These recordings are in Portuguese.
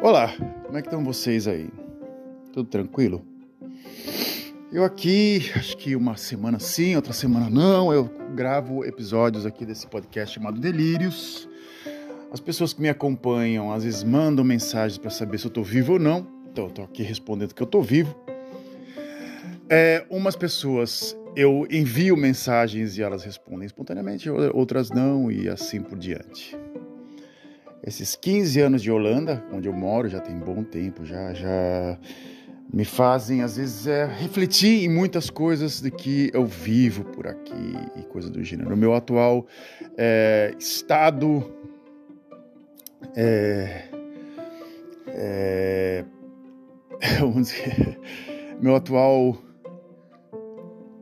Olá, como é que estão vocês aí? Tudo tranquilo? Eu aqui, acho que uma semana sim, outra semana não, eu gravo episódios aqui desse podcast chamado Delírios. As pessoas que me acompanham às vezes mandam mensagens para saber se eu tô vivo ou não, então eu tô aqui respondendo que eu tô vivo. É, umas pessoas eu envio mensagens e elas respondem espontaneamente, outras não, e assim por diante esses 15 anos de Holanda, onde eu moro, já tem bom tempo, já, já me fazem às vezes é, refletir em muitas coisas de que eu vivo por aqui e coisa do gênero. No meu atual é, estado, é, é, vamos dizer, meu atual,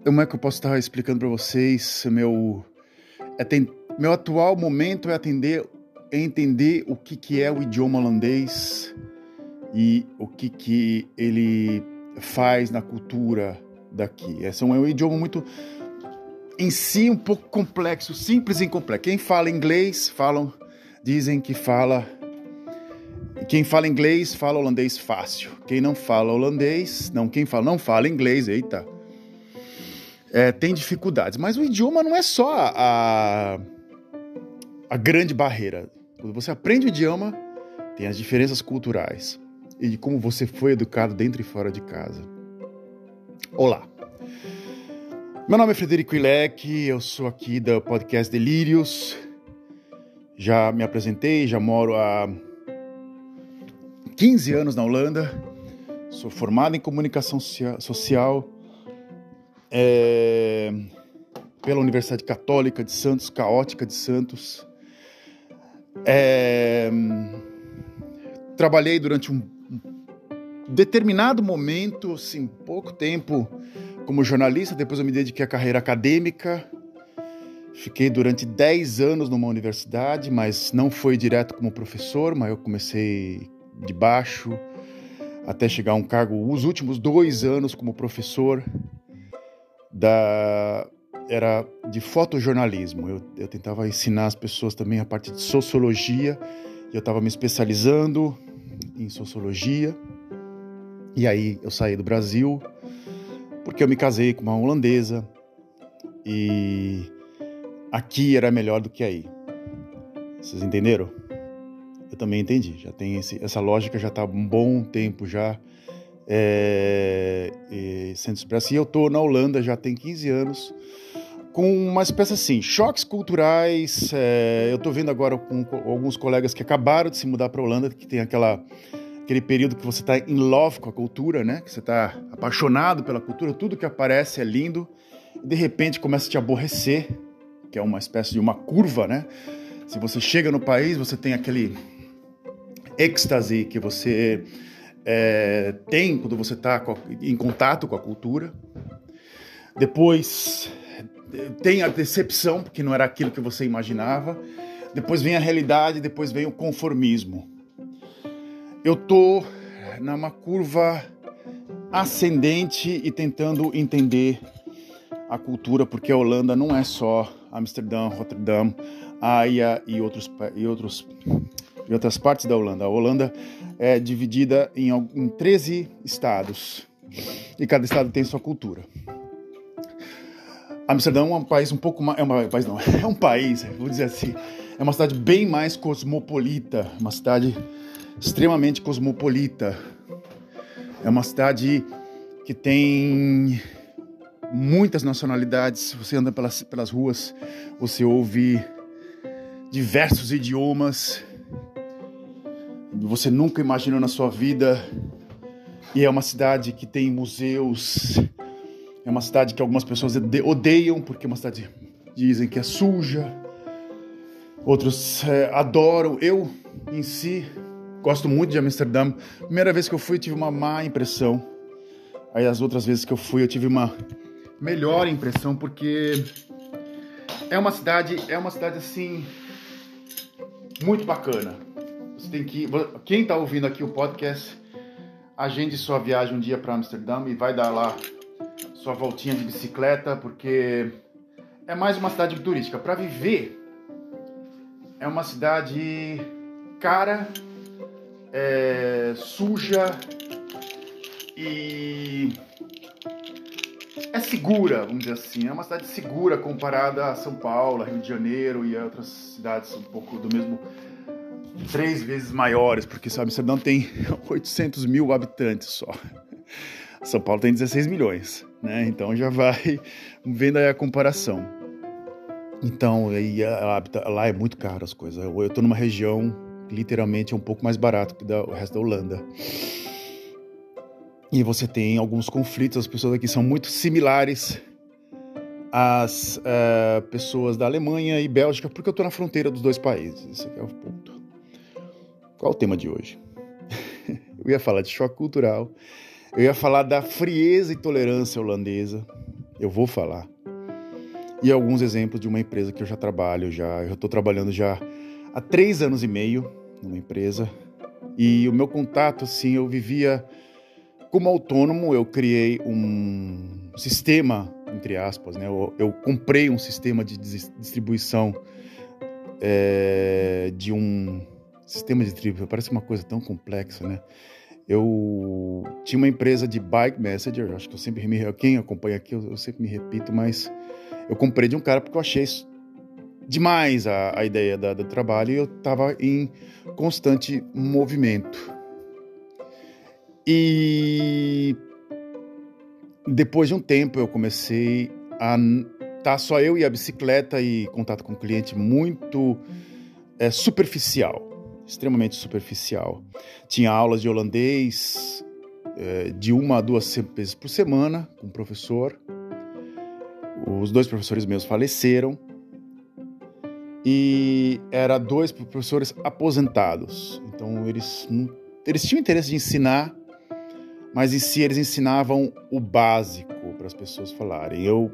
como é que eu posso estar explicando para vocês? Meu, é, tem, meu atual momento é atender entender o que, que é o idioma holandês e o que, que ele faz na cultura daqui. Esse é um idioma muito, em si, um pouco complexo, simples e complexo. Quem fala inglês, falam, dizem que fala. Quem fala inglês fala holandês fácil. Quem não fala holandês, não, quem fala não fala inglês, eita, é, tem dificuldades. Mas o idioma não é só a, a grande barreira. Quando você aprende o idioma, tem as diferenças culturais e de como você foi educado dentro e fora de casa. Olá. Meu nome é Frederico Ilek, eu sou aqui do podcast Delírios. Já me apresentei, já moro há 15 anos na Holanda. Sou formado em comunicação social é, pela Universidade Católica de Santos, Caótica de Santos. É, trabalhei durante um determinado momento, assim, pouco tempo, como jornalista. Depois eu me dediquei à carreira acadêmica. Fiquei durante 10 anos numa universidade, mas não foi direto como professor, mas eu comecei de baixo até chegar a um cargo, os últimos dois anos como professor da era de fotojornalismo. Eu, eu tentava ensinar as pessoas também a parte de sociologia, eu estava me especializando em sociologia. E aí eu saí do Brasil porque eu me casei com uma holandesa e aqui era melhor do que aí. Vocês entenderam? Eu também entendi. Já tem esse, essa lógica já está um bom tempo já é, sendo expressa. E eu estou na Holanda já tem 15 anos com uma espécie assim, choques culturais. É, eu estou vendo agora com, alguns colegas que acabaram de se mudar para a Holanda, que tem aquela, aquele período que você está em love com a cultura, né? Que você está apaixonado pela cultura, tudo que aparece é lindo, e de repente começa a te aborrecer, que é uma espécie de uma curva, né? Se você chega no país, você tem aquele êxtase que você é, tem quando você está em contato com a cultura. Depois tem a decepção, porque não era aquilo que você imaginava. Depois vem a realidade, depois vem o conformismo. Eu tô numa curva ascendente e tentando entender a cultura, porque a Holanda não é só Amsterdã, Rotterdam, Haia e outros e outros e outras partes da Holanda. A Holanda é dividida em, em 13 estados e cada estado tem sua cultura. Amsterdã é um país um pouco mais. É um país não, é um país, vou dizer assim. É uma cidade bem mais cosmopolita, uma cidade extremamente cosmopolita. É uma cidade que tem muitas nacionalidades. Você anda pelas, pelas ruas, você ouve diversos idiomas. Você nunca imaginou na sua vida. E é uma cidade que tem museus é uma cidade que algumas pessoas odeiam porque é uma cidade dizem que é suja. Outros é, adoram. Eu, em si, gosto muito de Amsterdã. Primeira vez que eu fui, tive uma má impressão. Aí as outras vezes que eu fui, eu tive uma melhor impressão porque é uma cidade, é uma cidade assim muito bacana. Você tem que, quem está ouvindo aqui o podcast, agende sua viagem um dia para Amsterdã e vai dar lá sua voltinha de bicicleta, porque é mais uma cidade turística. Para viver, é uma cidade cara, é, suja e é segura, vamos dizer assim. É uma cidade segura comparada a São Paulo, Rio de Janeiro e outras cidades um pouco do mesmo três vezes maiores, porque sabe, Amsterdã tem 800 mil habitantes só. São Paulo tem 16 milhões, né? Então já vai vendo aí a comparação. Então, aí, lá é muito caro as coisas. Eu estou numa região literalmente é um pouco mais barato que o resto da Holanda. E você tem alguns conflitos, as pessoas aqui são muito similares às uh, pessoas da Alemanha e Bélgica, porque eu estou na fronteira dos dois países. Esse é o ponto. Qual o tema de hoje? eu ia falar de choque cultural, eu ia falar da frieza e tolerância holandesa, eu vou falar. E alguns exemplos de uma empresa que eu já trabalho, já eu estou trabalhando já há três anos e meio numa empresa. E o meu contato, assim, eu vivia como autônomo, eu criei um sistema, entre aspas, né? Eu, eu comprei um sistema de distribuição é, de um sistema de distribuição, parece uma coisa tão complexa, né? Eu tinha uma empresa de bike messenger, acho que eu sempre me quem acompanha aqui, eu, eu sempre me repito, mas eu comprei de um cara porque eu achei demais a, a ideia da, do trabalho e eu estava em constante movimento. E depois de um tempo eu comecei a tá só eu e a bicicleta e contato com o cliente muito é, superficial extremamente superficial. Tinha aulas de holandês é, de uma a duas vezes por semana com o professor. Os dois professores meus faleceram e era dois professores aposentados. Então eles eles tinham interesse de ensinar, mas em si eles ensinavam o básico para as pessoas falarem. Eu,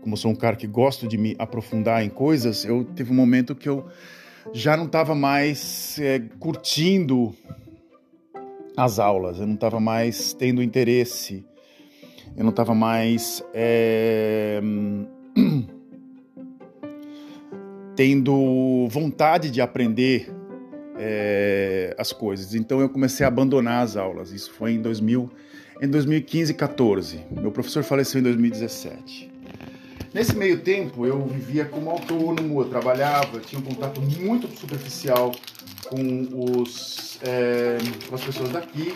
como sou um cara que gosto de me aprofundar em coisas, eu teve um momento que eu já não estava mais é, curtindo as aulas, eu não estava mais tendo interesse, eu não estava mais é, tendo vontade de aprender é, as coisas. Então eu comecei a abandonar as aulas. Isso foi em 2000, em 2015, 14. Meu professor faleceu em 2017. Nesse meio tempo, eu vivia como autônomo, eu trabalhava, eu tinha um contato muito superficial com, os, é, com as pessoas daqui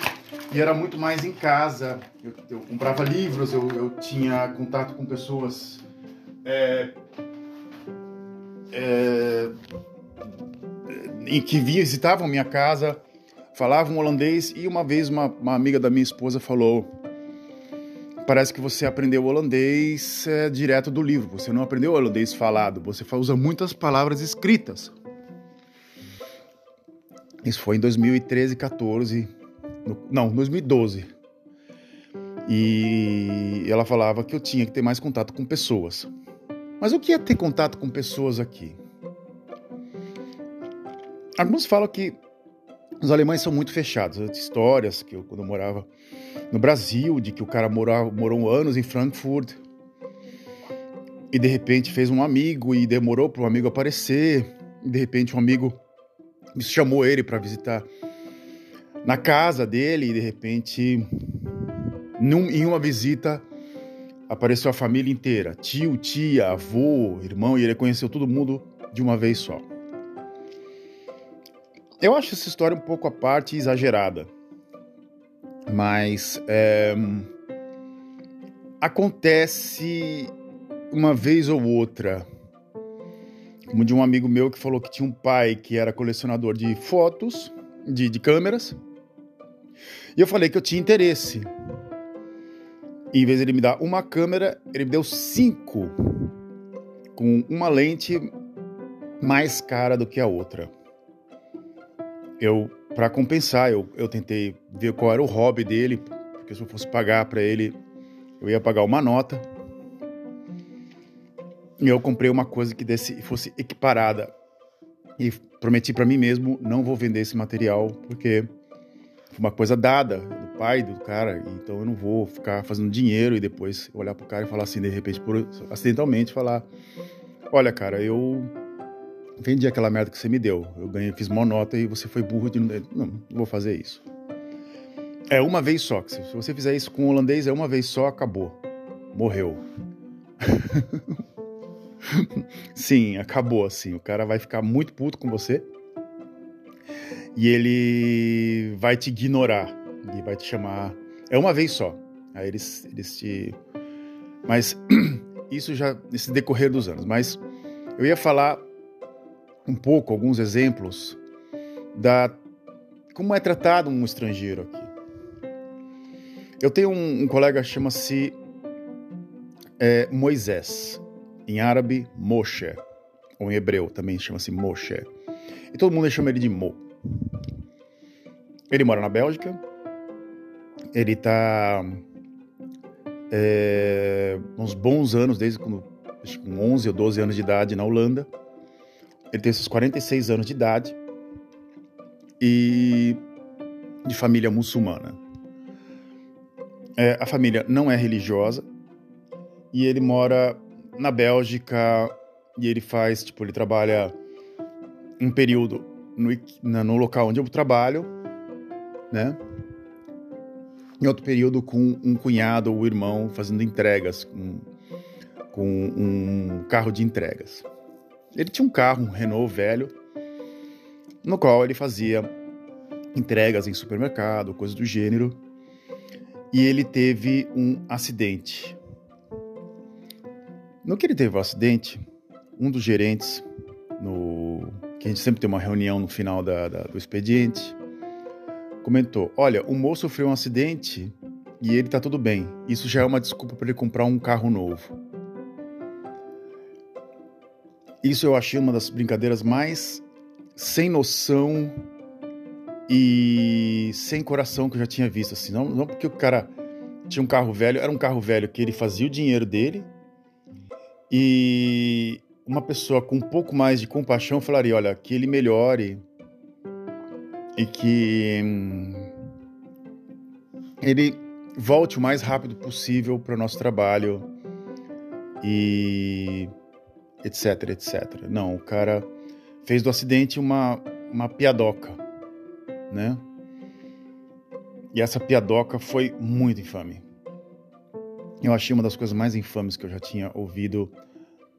e era muito mais em casa. Eu, eu comprava livros, eu, eu, tinha contato com pessoas é, é, em que visitavam minha casa, falavam holandês e uma vez uma, uma amiga da minha esposa falou parece que você aprendeu holandês é, direto do livro. Você não aprendeu holandês falado, você usa muitas palavras escritas. Isso foi em 2013, 14, no, não, 2012. E ela falava que eu tinha que ter mais contato com pessoas. Mas o que é ter contato com pessoas aqui? Alguns falam que os alemães são muito fechados. Histórias que eu, quando eu morava no Brasil, de que o cara morava, morou anos em Frankfurt e de repente fez um amigo e demorou para o amigo aparecer. E de repente um amigo chamou ele para visitar na casa dele e de repente num, em uma visita apareceu a família inteira, tio, tia, avô, irmão e ele conheceu todo mundo de uma vez só. Eu acho essa história um pouco à parte exagerada mas é, acontece uma vez ou outra. Como de um amigo meu que falou que tinha um pai que era colecionador de fotos, de, de câmeras, e eu falei que eu tinha interesse. E, em vez de ele me dar uma câmera, ele me deu cinco, com uma lente mais cara do que a outra. Eu para compensar, eu, eu tentei ver qual era o hobby dele, porque se eu fosse pagar para ele, eu ia pagar uma nota. E eu comprei uma coisa que desse, fosse equiparada. E prometi para mim mesmo, não vou vender esse material, porque foi uma coisa dada do pai do cara, então eu não vou ficar fazendo dinheiro e depois olhar pro cara e falar assim, de repente, por, acidentalmente, falar: Olha, cara, eu vendi aquela merda que você me deu. Eu ganhei, fiz uma nota e você foi burro de não, não vou fazer isso. É uma vez só. Se você fizer isso com o holandês, é uma vez só, acabou. Morreu. Sim, acabou assim. O cara vai ficar muito puto com você. E ele vai te ignorar. E vai te chamar. É uma vez só. Aí eles, eles te. Mas isso já nesse decorrer dos anos. Mas eu ia falar um pouco, alguns exemplos da como é tratado um estrangeiro aqui. Eu tenho um, um colega chama-se é, Moisés, em árabe Moshe, ou em hebreu também chama-se Moshe. E todo mundo chama ele de Mo. Ele mora na Bélgica. Ele está é, uns bons anos, desde quando, com 11 ou 12 anos de idade, na Holanda. Ele tem seus 46 anos de idade e de família muçulmana. É, a família não é religiosa e ele mora na Bélgica e ele faz, tipo, ele trabalha um período no, no local onde eu trabalho, né? Em outro período com um cunhado ou irmão fazendo entregas com, com um carro de entregas. Ele tinha um carro, um Renault velho, no qual ele fazia entregas em supermercado, coisas do gênero. E ele teve um acidente no que ele teve o acidente, um dos gerentes, no, que a gente sempre tem uma reunião no final da, da, do expediente, comentou: Olha, o moço sofreu um acidente e ele tá tudo bem. Isso já é uma desculpa para ele comprar um carro novo. Isso eu achei uma das brincadeiras mais sem noção e sem coração que eu já tinha visto. Assim, não, não porque o cara tinha um carro velho, era um carro velho que ele fazia o dinheiro dele e uma pessoa com um pouco mais de compaixão falaria: olha, que ele melhore e que hum, ele volte o mais rápido possível para o nosso trabalho e etc, etc. Não, o cara fez do acidente uma, uma piadoca, né? E essa piadoca foi muito infame. Eu achei uma das coisas mais infames que eu já tinha ouvido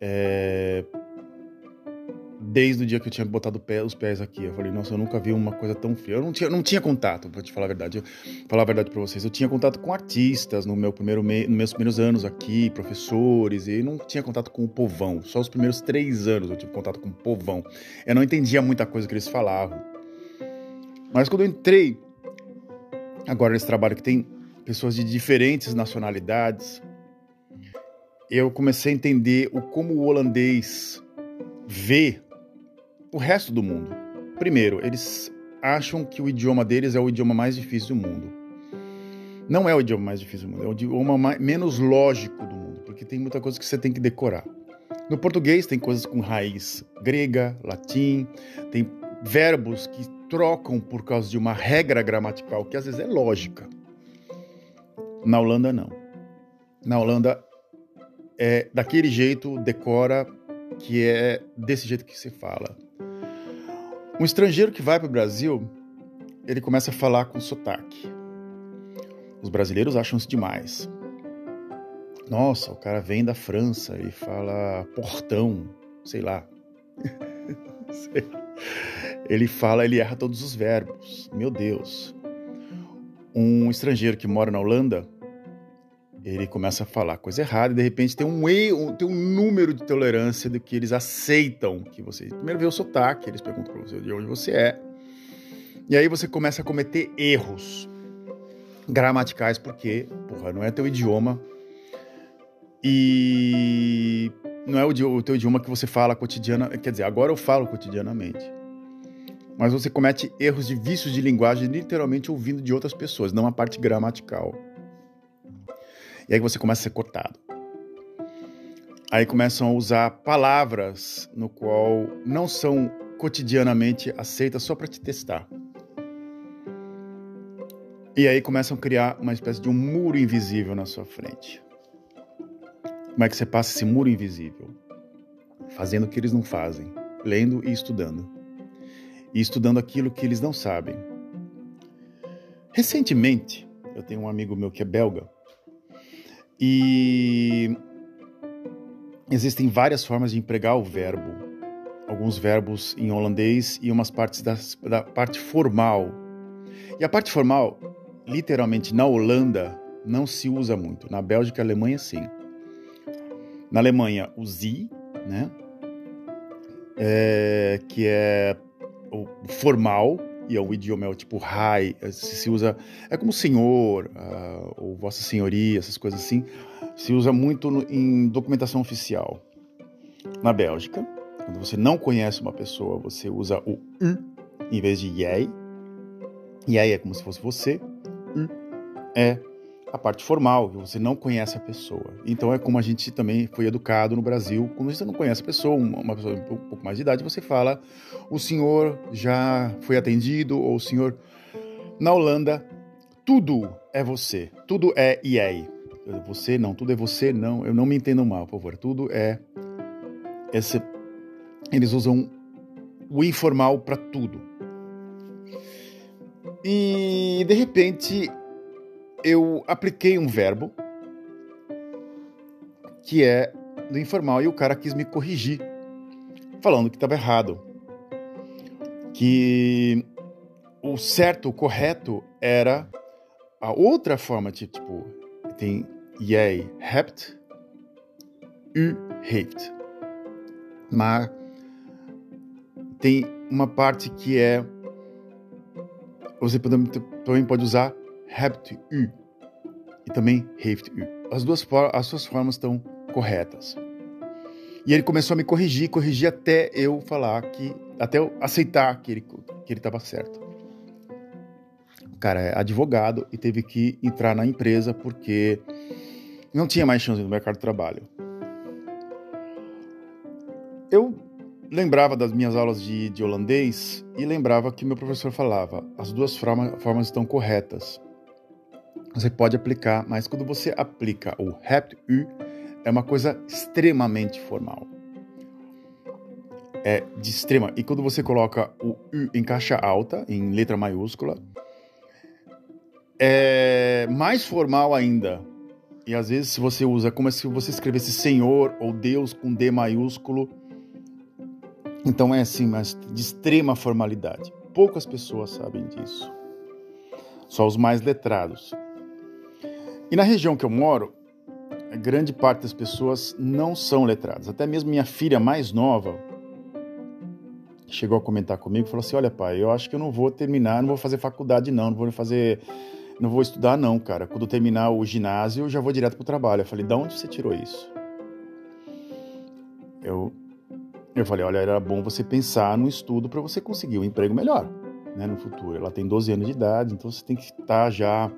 é, desde o dia que eu tinha botado pé, os pés aqui. Eu falei, nossa, eu nunca vi uma coisa tão feia. Eu não tinha, não tinha contato, pra te falar a verdade. Eu, falar a verdade para vocês. Eu tinha contato com artistas no meu primeiro me, nos meus primeiros anos aqui, professores, e não tinha contato com o povão. Só os primeiros três anos eu tive contato com o povão. Eu não entendia muita coisa que eles falavam. Mas quando eu entrei agora nesse trabalho que tem pessoas de diferentes nacionalidades, eu comecei a entender o como o holandês vê o resto do mundo. Primeiro, eles acham que o idioma deles é o idioma mais difícil do mundo. Não é o idioma mais difícil do mundo, é o idioma mais, menos lógico do mundo, porque tem muita coisa que você tem que decorar. No português tem coisas com raiz grega, latim, tem verbos que trocam por causa de uma regra gramatical que às vezes é lógica. Na Holanda, não. Na Holanda, é daquele jeito, decora, que é desse jeito que se fala. Um estrangeiro que vai para o Brasil, ele começa a falar com sotaque. Os brasileiros acham isso demais. Nossa, o cara vem da França e fala portão, sei lá. ele fala, ele erra todos os verbos. Meu Deus um estrangeiro que mora na Holanda, ele começa a falar coisa errada e de repente tem um tem um número de tolerância do que eles aceitam que você. Primeiro vê o sotaque, eles perguntam para você de onde você é. E aí você começa a cometer erros gramaticais porque, porra, não é teu idioma. E não é o, teu idioma que você fala cotidiana, quer dizer, agora eu falo cotidianamente mas você comete erros de vícios de linguagem literalmente ouvindo de outras pessoas, não a parte gramatical. E aí você começa a ser cortado. Aí começam a usar palavras no qual não são cotidianamente aceitas só para te testar. E aí começam a criar uma espécie de um muro invisível na sua frente. Como é que você passa esse muro invisível? Fazendo o que eles não fazem lendo e estudando. E estudando aquilo que eles não sabem. Recentemente, eu tenho um amigo meu que é belga e existem várias formas de empregar o verbo. Alguns verbos em holandês e umas partes das, da parte formal. E a parte formal, literalmente na Holanda, não se usa muito. Na Bélgica e Alemanha, sim. Na Alemanha, o Sie, né? É, que é o formal, e é um idioma é tipo high, se usa, é como senhor, uh, ou vossa senhoria, essas coisas assim, se usa muito no, em documentação oficial. Na Bélgica, quando você não conhece uma pessoa, você usa o u em vez de jij. Jij é como se fosse você, é a parte formal, que você não conhece a pessoa. Então é como a gente também foi educado no Brasil, quando você não conhece a pessoa, uma pessoa um pouco mais de idade, você fala, o senhor já foi atendido, ou o senhor... Na Holanda, tudo é você, tudo é EA. Você não, tudo é você não, eu não me entendo mal, por favor, tudo é... Esse, eles usam o informal para tudo. E de repente eu apliquei um verbo que é do informal e o cara quis me corrigir, falando que estava errado. Que o certo, o correto era a outra forma de tipo, tem jij hebt, u heeft. Mas tem uma parte que é você também pode usar hebt u e também heeft u. As duas as suas formas estão corretas. E ele começou a me corrigir, corrigir até eu falar que, até eu aceitar que ele que ele estava certo. O cara é advogado e teve que entrar na empresa porque não tinha mais chance no mercado de trabalho. Eu lembrava das minhas aulas de, de holandês e lembrava que meu professor falava: as duas forma, formas estão corretas você pode aplicar, mas quando você aplica o hebt u, é uma coisa extremamente formal. É de extrema. E quando você coloca o u em caixa alta, em letra maiúscula, é mais formal ainda. E às vezes se você usa como se você escrevesse Senhor ou Deus com D maiúsculo. Então é assim, mas de extrema formalidade. Poucas pessoas sabem disso. Só os mais letrados. E na região que eu moro, grande parte das pessoas não são letradas. Até mesmo minha filha mais nova chegou a comentar comigo, falou assim: "Olha, pai, eu acho que eu não vou terminar, não vou fazer faculdade não, não vou fazer, não vou estudar não, cara. Quando terminar o ginásio, eu já vou direto pro trabalho". Eu falei: "Da onde você tirou isso?" Eu eu falei: "Olha, era bom você pensar no estudo para você conseguir um emprego melhor, né, no futuro. Ela tem 12 anos de idade, então você tem que estar tá já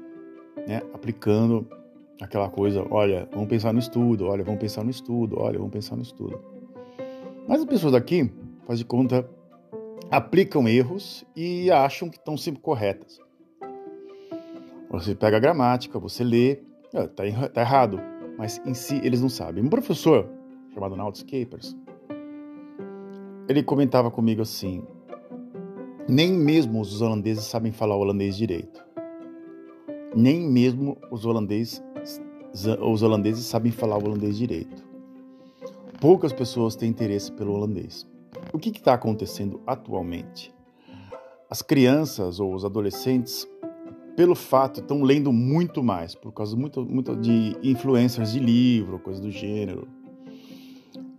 né, aplicando aquela coisa, olha, vamos pensar no estudo, olha, vamos pensar no estudo, olha, vamos pensar no estudo. Mas as pessoas daqui, faz de conta, aplicam erros e acham que estão sempre corretas. Você pega a gramática, você lê, está é, tá errado, mas em si eles não sabem. Um professor chamado Nautscapers, ele comentava comigo assim: nem mesmo os holandeses sabem falar holandês direito. Nem mesmo os holandeses, os holandeses sabem falar o holandês direito. Poucas pessoas têm interesse pelo holandês. O que está acontecendo atualmente? As crianças ou os adolescentes, pelo fato, estão lendo muito mais, por causa muito, muito de influências de livro, coisa do gênero.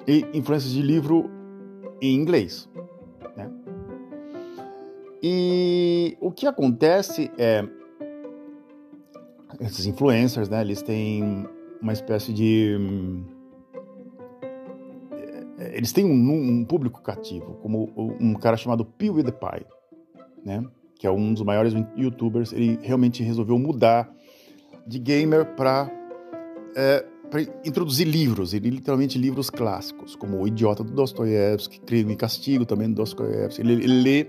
E influências de livro em inglês. Né? E o que acontece é esses influencers, né? Eles têm uma espécie de eh, eles têm um, um público cativo, como um cara chamado PewDiePie, né? Que é um dos maiores YouTubers. Ele realmente resolveu mudar de gamer para é, introduzir livros, ele literalmente livros clássicos, como O Idiota do Dostoiévski, Crime e Castigo também do Dostoiévski. Ele, ele lê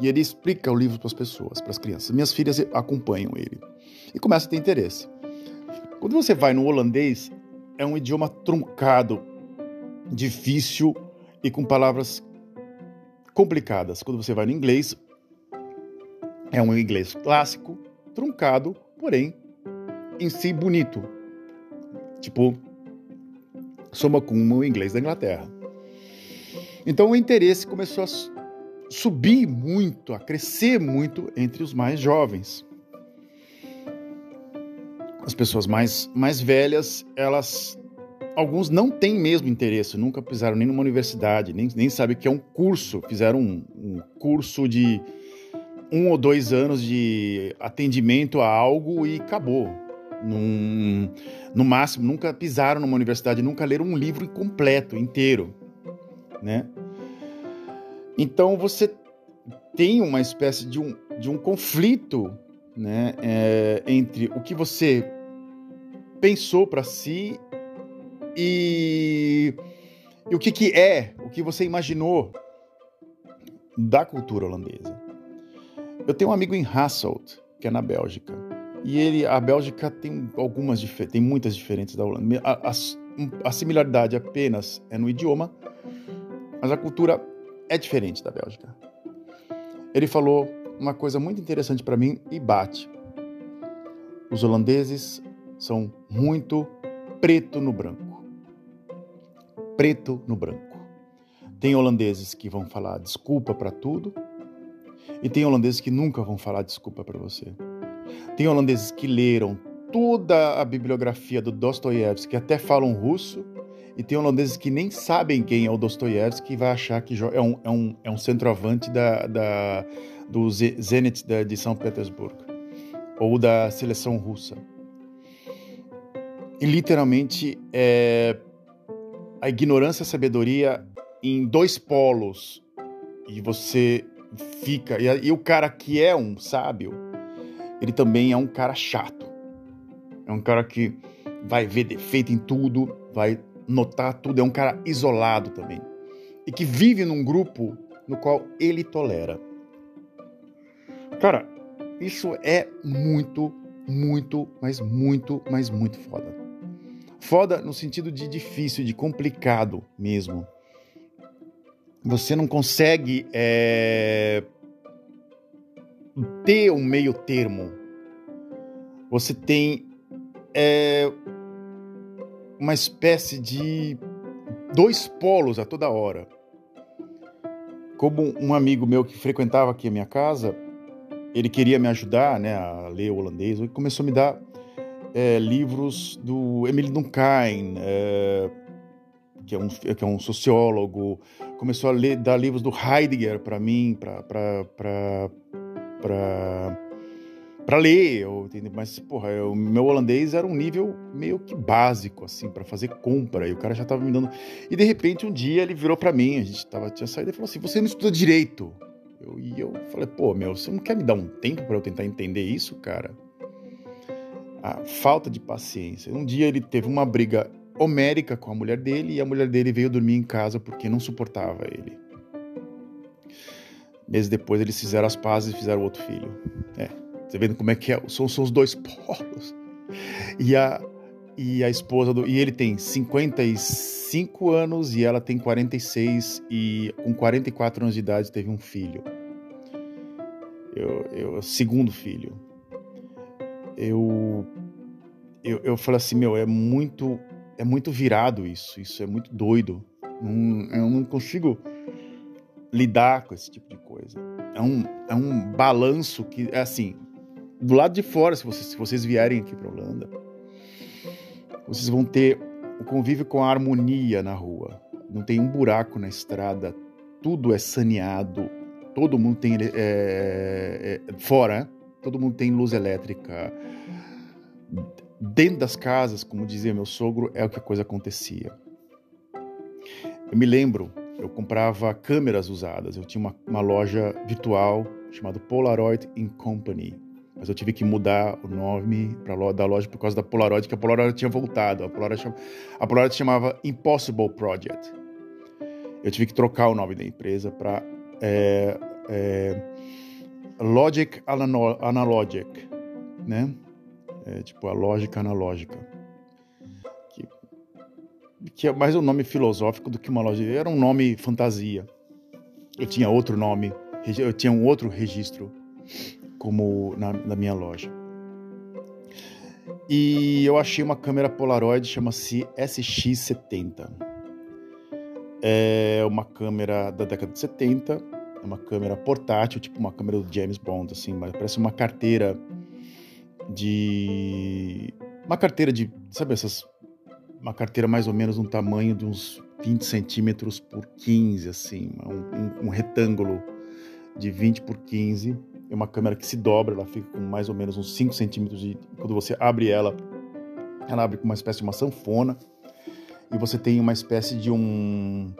e ele explica o livro para as pessoas, para as crianças. Minhas filhas acompanham ele e começa a ter interesse. Quando você vai no holandês, é um idioma truncado, difícil e com palavras complicadas. Quando você vai no inglês, é um inglês clássico, truncado, porém em si bonito. Tipo, soma com o inglês da Inglaterra. Então o interesse começou a subir muito, a crescer muito entre os mais jovens. As pessoas mais, mais velhas, elas. Alguns não têm mesmo interesse, nunca pisaram nem numa universidade, nem, nem sabem o que é um curso. Fizeram um, um curso de um ou dois anos de atendimento a algo e acabou. Num, no máximo, nunca pisaram numa universidade, nunca leram um livro completo, inteiro, né? Então você tem uma espécie de um, de um conflito, né, é, entre o que você pensou para si e, e o que, que é, o que você imaginou da cultura holandesa. Eu tenho um amigo em Hasselt, que é na Bélgica. E ele, a Bélgica tem algumas tem muitas diferentes da Holanda. A, a, a similaridade apenas é no idioma, mas a cultura é diferente da Bélgica. Ele falou uma coisa muito interessante para mim e bate. Os holandeses são muito preto no branco. Preto no branco. Tem holandeses que vão falar desculpa para tudo e tem holandeses que nunca vão falar desculpa para você. Tem holandeses que leram toda a bibliografia do Dostoiévski, até falam russo, e tem holandeses que nem sabem quem é o Dostoiévski e vai achar que é um, é um, é um centroavante da, da, do Zenit de São Petersburgo ou da seleção russa. E literalmente é a ignorância e a sabedoria em dois polos. E você fica. E, e o cara que é um sábio, ele também é um cara chato. É um cara que vai ver defeito em tudo, vai notar tudo, é um cara isolado também. E que vive num grupo no qual ele tolera. Cara, isso é muito, muito, mas muito, mas muito foda. Foda no sentido de difícil, de complicado mesmo. Você não consegue é, ter um meio termo. Você tem é, uma espécie de dois polos a toda hora. Como um amigo meu que frequentava aqui a minha casa, ele queria me ajudar né, a ler holandês, e começou a me dar é, livros do Emile Durkheim, é, que, é um, que é um sociólogo, começou a ler, dar livros do Heidegger para mim, para para ler, eu, mas porra, o meu holandês era um nível meio que básico assim para fazer compra e o cara já tava me dando e de repente um dia ele virou para mim, a gente tava tinha saído e falou assim: "Você não estuda direito?" Eu, e eu falei: "Pô, meu, você não quer me dar um tempo para eu tentar entender isso, cara?" A falta de paciência. Um dia ele teve uma briga homérica com a mulher dele e a mulher dele veio dormir em casa porque não suportava ele. Meses depois eles fizeram as pazes e fizeram outro filho. É, você vendo como é que é? São, são os dois polos. E a, e a esposa do. E ele tem 55 anos e ela tem 46, e com 44 anos de idade teve um filho. Eu, eu segundo filho. Eu, eu, eu falei assim, meu, é muito, é muito virado isso, isso é muito doido. Eu não consigo lidar com esse tipo de coisa. É um, é um balanço que, é assim, do lado de fora, se vocês, se vocês vierem aqui para Holanda, vocês vão ter o convívio com a harmonia na rua. Não tem um buraco na estrada, tudo é saneado, todo mundo tem é, é, fora, né? todo mundo tem luz elétrica. Dentro das casas, como dizia meu sogro, é o que a coisa acontecia. Eu me lembro, eu comprava câmeras usadas. Eu tinha uma, uma loja virtual chamada Polaroid in Company mas eu tive que mudar o nome da loja por causa da Polaroid, que a Polaroid tinha voltado. A Polaroid, a Polaroid chamava Impossible Project. Eu tive que trocar o nome da empresa para é, é, Logic Analogic, né? É, tipo a lógica analógica. Que, que é mais um nome filosófico do que uma loja. Era um nome fantasia. eu tinha outro nome, eu tinha um outro registro como na, na minha loja. E eu achei uma câmera Polaroid, chama-se SX70. É uma câmera da década de 70, é uma câmera portátil, tipo uma câmera do James Bond, assim, mas parece uma carteira de. Uma carteira de. Sabe essas. Uma carteira mais ou menos um tamanho de uns 20 centímetros por 15, assim, um, um, um retângulo de 20 por 15. É uma câmera que se dobra, ela fica com mais ou menos uns 5 centímetros de. Quando você abre ela, ela abre com uma espécie de uma sanfona. E você tem uma espécie de um.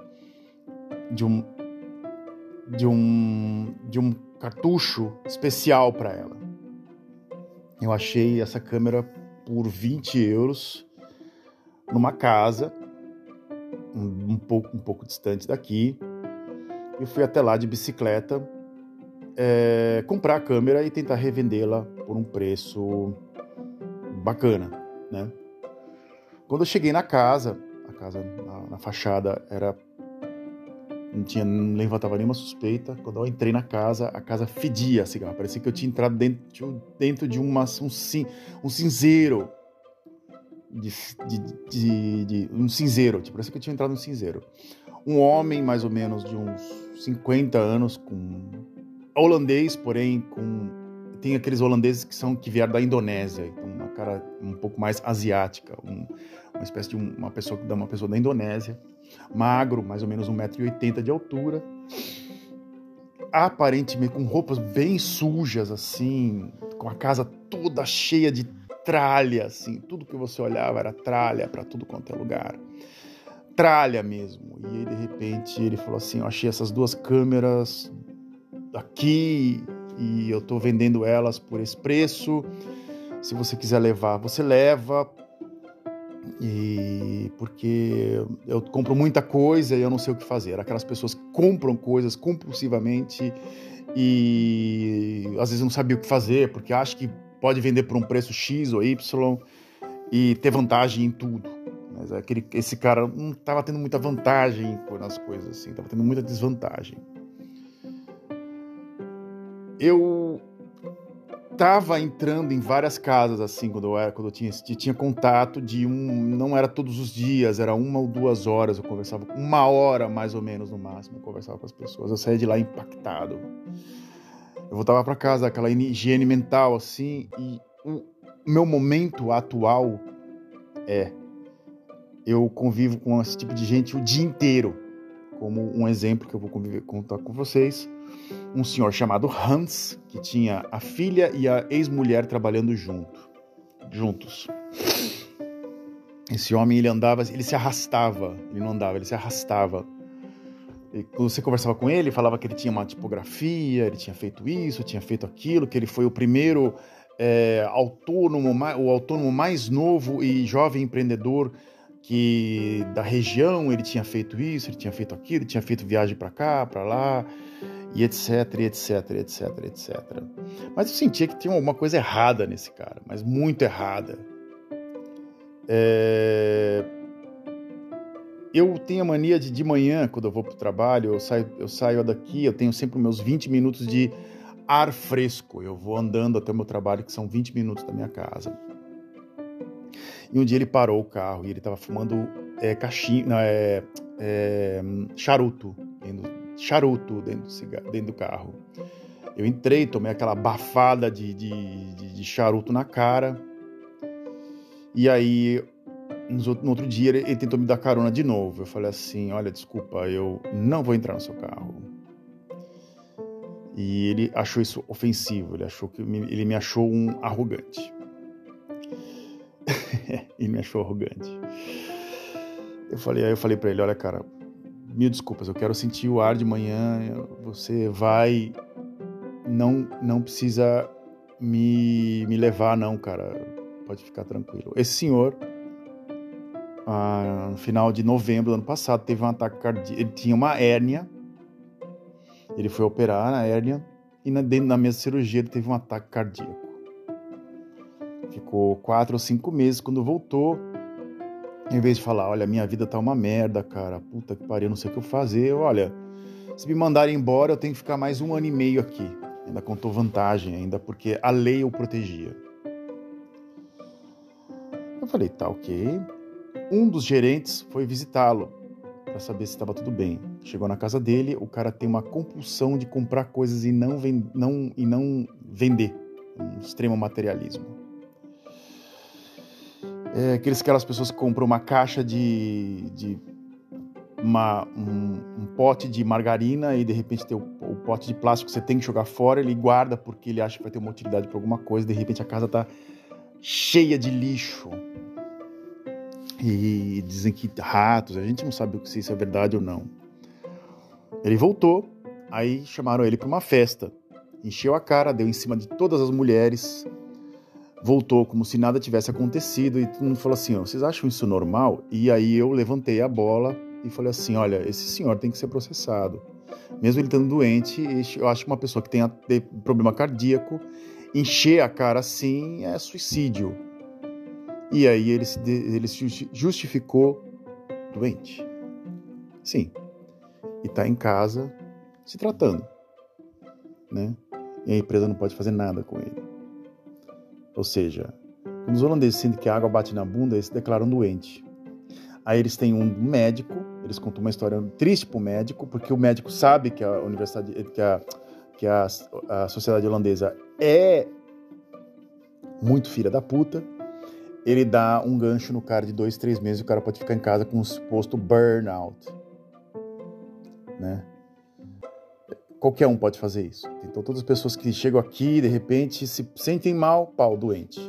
de um. de um. de um cartucho especial para ela. Eu achei essa câmera por 20 euros numa casa um, pouco, um pouco distante daqui. Eu fui até lá de bicicleta é, comprar a câmera e tentar revendê-la por um preço bacana, né? Quando eu cheguei na casa, a casa na, na fachada era não tinha não levantava nenhuma suspeita. Quando eu entrei na casa, a casa fedia cigarro. Parecia que eu tinha entrado dentro, dentro de uma, um, um cinzeiro de, de, de, de, um cinzeiro, tipo, parece que eu tinha entrado no cinzeiro. Um homem, mais ou menos de uns 50 anos, com holandês, porém com tem aqueles holandeses que são que vieram da Indonésia, então uma cara um pouco mais asiática, um, uma espécie de um, uma pessoa uma pessoa da Indonésia, magro, mais ou menos 1,80m de altura, aparentemente com roupas bem sujas assim, com a casa toda cheia de tralha, assim, tudo que você olhava era tralha para tudo quanto é lugar. Tralha mesmo. E aí, de repente, ele falou assim: Eu achei essas duas câmeras aqui e eu estou vendendo elas por esse preço. Se você quiser levar, você leva. E porque eu compro muita coisa e eu não sei o que fazer. Aquelas pessoas que compram coisas compulsivamente e às vezes não sabia o que fazer porque acha que pode vender por um preço X ou Y e ter vantagem em tudo. Mas aquele, esse cara não estava tendo muita vantagem nas coisas assim, estava tendo muita desvantagem. Eu estava entrando em várias casas assim quando eu era, quando eu tinha, tinha contato de um, não era todos os dias, era uma ou duas horas eu conversava, uma hora mais ou menos no máximo, eu conversava com as pessoas. Eu saía de lá impactado eu voltava para casa, aquela higiene mental assim, e o meu momento atual é eu convivo com esse tipo de gente o dia inteiro. Como um exemplo que eu vou conviver, contar com vocês, um senhor chamado Hans, que tinha a filha e a ex-mulher trabalhando junto, juntos. Esse homem ele andava, ele se arrastava, ele não andava, ele se arrastava. E quando você conversava com ele, falava que ele tinha uma tipografia, ele tinha feito isso, tinha feito aquilo, que ele foi o primeiro é, autônomo, o autônomo mais novo e jovem empreendedor que da região, ele tinha feito isso, ele tinha feito aquilo, ele tinha feito viagem para cá, para lá, e etc, etc, etc, etc. Mas eu sentia que tinha alguma coisa errada nesse cara, mas muito errada. É eu tenho a mania de de manhã, quando eu vou para o trabalho, eu saio, eu saio daqui, eu tenho sempre meus 20 minutos de ar fresco. Eu vou andando até o meu trabalho, que são 20 minutos da minha casa. E um dia ele parou o carro e ele estava fumando é, é, é, charuto, charuto dentro do, dentro do carro. Eu entrei, tomei aquela bafada de, de, de, de charuto na cara. E aí no outro dia ele, tentou me dar carona de novo. Eu falei assim: Olha, desculpa, eu não vou entrar no seu carro. E ele achou isso ofensivo. Ele achou que ele me achou um arrogante. ele me achou arrogante. Eu falei, aí eu falei para ele: Olha, cara, mil desculpas. Eu quero sentir o ar de manhã. Você vai, não, não precisa me, me levar, não, cara. Pode ficar tranquilo. Esse senhor ah, no final de novembro do ano passado, teve um ataque cardíaco. Ele tinha uma hérnia, ele foi operar na hérnia e na, dentro da mesma cirurgia ele teve um ataque cardíaco. Ficou quatro ou cinco meses. Quando voltou, em vez de falar, olha, minha vida tá uma merda, cara, puta que pariu, não sei o que eu fazer, olha, Se me mandarem embora, eu tenho que ficar mais um ano e meio aqui. Ainda contou vantagem, ainda porque a lei o protegia. Eu falei, tá ok. Um dos gerentes foi visitá-lo para saber se estava tudo bem. Chegou na casa dele, o cara tem uma compulsão de comprar coisas e não, vend não, e não vender. Um extremo materialismo. É aqueles, aquelas pessoas que compram uma caixa de, de uma, um, um, pote de margarina e de repente tem o, o, pote de plástico que você tem que jogar fora, ele guarda porque ele acha que vai ter uma utilidade para alguma coisa, de repente a casa está cheia de lixo. E dizem que ratos, a gente não sabe se isso é verdade ou não. Ele voltou, aí chamaram ele para uma festa. Encheu a cara, deu em cima de todas as mulheres, voltou como se nada tivesse acontecido e todo mundo falou assim: oh, vocês acham isso normal? E aí eu levantei a bola e falei assim: olha, esse senhor tem que ser processado. Mesmo ele estando doente, eu acho que uma pessoa que tenha problema cardíaco, encher a cara assim é suicídio. E aí ele se, ele se justificou doente. Sim. E está em casa se tratando. Né? E a empresa não pode fazer nada com ele. Ou seja, quando os holandeses sentem que a água bate na bunda, eles se declaram doente. Aí eles têm um médico, eles contam uma história triste para o médico, porque o médico sabe que a universidade, que a, que a, a sociedade holandesa é muito filha da puta, ele dá um gancho no cara de dois, três meses, o cara pode ficar em casa com um suposto burnout. Né? Qualquer um pode fazer isso. Então, todas as pessoas que chegam aqui, de repente, se sentem mal, pau, doente.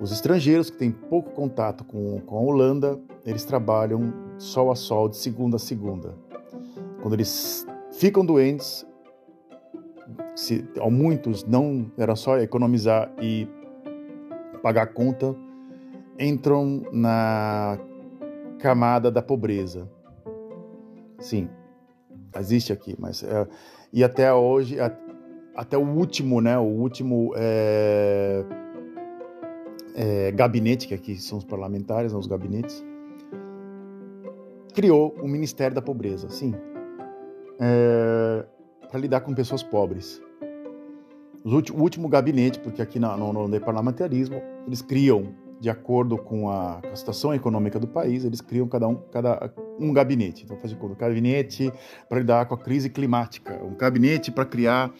Os estrangeiros que têm pouco contato com, com a Holanda, eles trabalham sol a sol, de segunda a segunda. Quando eles ficam doentes, se, muitos não era só economizar e pagar a conta, entram na camada da pobreza. Sim, existe aqui, mas é, e até hoje, a, até o último, né, o último é, é, gabinete que aqui são os parlamentares, né, os gabinetes, criou o Ministério da Pobreza, sim, é, para lidar com pessoas pobres. o último gabinete, porque aqui no, no, no parlamentarismo eles criam de acordo com a, situação econômica do país, eles criam cada um cada um gabinete. Então, faz de conta, um gabinete para lidar com a crise climática, um gabinete para criar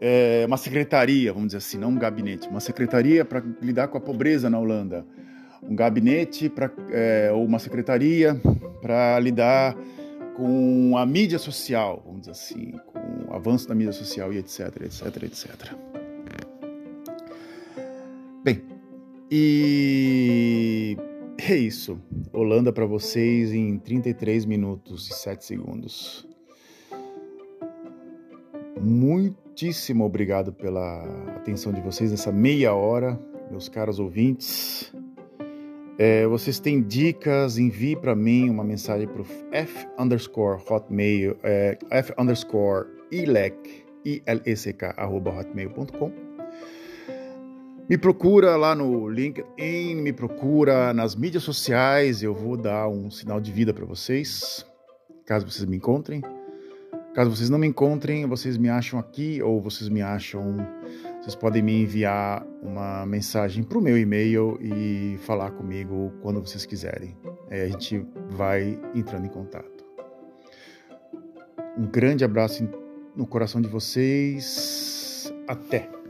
é, uma secretaria, vamos dizer assim, não um gabinete, uma secretaria para lidar com a pobreza na Holanda, um gabinete para é, ou uma secretaria para lidar com a mídia social, vamos dizer assim, com o avanço da mídia social e etc, etc, etc. Bem, e é isso. Holanda para vocês em 33 minutos e 7 segundos. Muitíssimo obrigado pela atenção de vocês nessa meia hora, meus caros ouvintes. É, vocês têm dicas, envie para mim uma mensagem para o f underscore hotmail, é, f underscore ilec, I-L-E-C-K, arroba hotmail.com me procura lá no LinkedIn, me procura nas mídias sociais, eu vou dar um sinal de vida para vocês, caso vocês me encontrem. Caso vocês não me encontrem, vocês me acham aqui ou vocês me acham, vocês podem me enviar uma mensagem para o meu e-mail e falar comigo quando vocês quiserem. Aí a gente vai entrando em contato. Um grande abraço no coração de vocês. Até!